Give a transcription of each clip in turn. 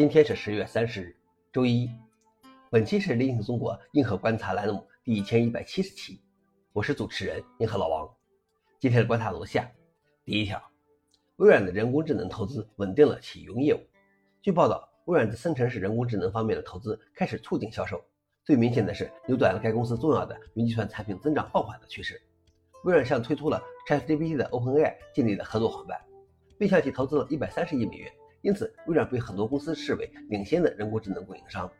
今天是十月三十日，周一。本期是《林肯中国硬核观察》栏目第一千一百七十期，我是主持人硬核老王。今天的观察如下：第一条，微软的人工智能投资稳定了其云业务。据报道，微软在生成式人工智能方面的投资开始促进销售，最明显的是扭转了该公司重要的云计算产品增长放缓的趋势。微软向推出了 ChatGPT 的 OpenAI 建立了合作伙伴，并向其投资了一百三十亿美元。因此，微软被很多公司视为领先的人工智能供应商。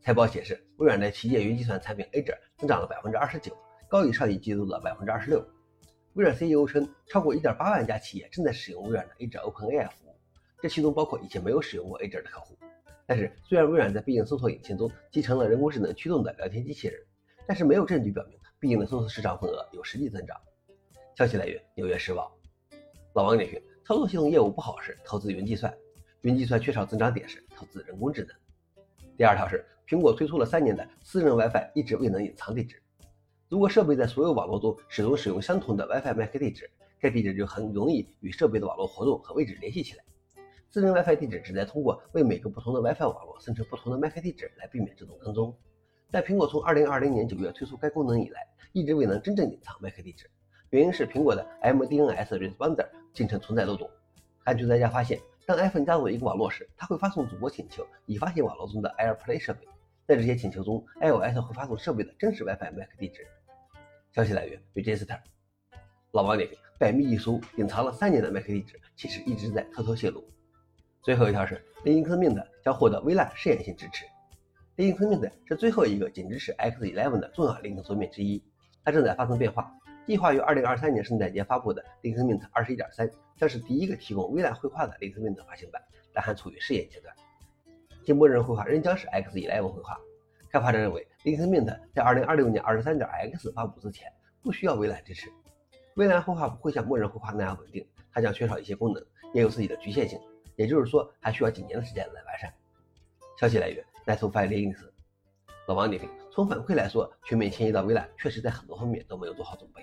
财报显示，微软的企业云计算产品 Azure 增长了百分之二十九，高于上一季度的百分之二十六。微软 CEO 称，超过一点八万家企业正在使用微软的 Azure OpenAI 服务，这其中包括以前没有使用过 Azure 的客户。但是，虽然微软在必应搜索引擎中集成了人工智能驱动的聊天机器人，但是没有证据表明必应的搜索市场份额有实际增长。消息来源：纽约时报。老王点评：操作系统业务不好时，投资云计算。云计算缺少增长点时，投资人工智能。第二条是，苹果推出了三年的私人 WiFi，一直未能隐藏地址。如果设备在所有网络中始终使用相同的 WiFi MAC 地址，该地址就很容易与设备的网络活动和位置联系起来。私人 WiFi 地址旨在通过为每个不同的 WiFi 网络生成不同的 MAC 地址来避免自动跟踪。但苹果从2020年9月推出该功能以来，一直未能真正隐藏 MAC 地址，原因是苹果的 MDNS Responder 进程存在漏洞。安全专家发现。当 iPhone 加入一个网络时，它会发送主播请求以发现网络中的 AirPlay 设备。在这些请求中，iOS 会发送设备的真实 WiFi MAC 地址。消息来源：Register。老王点评：百密一疏，隐藏了三年的 MAC 地址，其实一直在偷偷泄露。最后一条是，Linux Mint 将获得微烂试验性支持。Linux Mint 是最后一个仅支持 X11 的重要 Linux 桌面之一，它正在发生变化。计划于二零二三年圣诞节发布的 Linux Mint 二十一点三将是第一个提供微软绘画的 Linux Mint 发行版，但还处于试验阶段。经默认绘画仍将是 X11 绘画。开发者认为，Linux Mint 在二零二六年二十三点 X 发布之前不需要微软支持。微软绘画不会像默认绘画那样稳定，它将缺少一些功能，也有自己的局限性，也就是说还需要几年的时间来完善。消息来源：NetFile Linux。老王点评：从反馈来说，全面迁移到微软确实在很多方面都没有做好准备。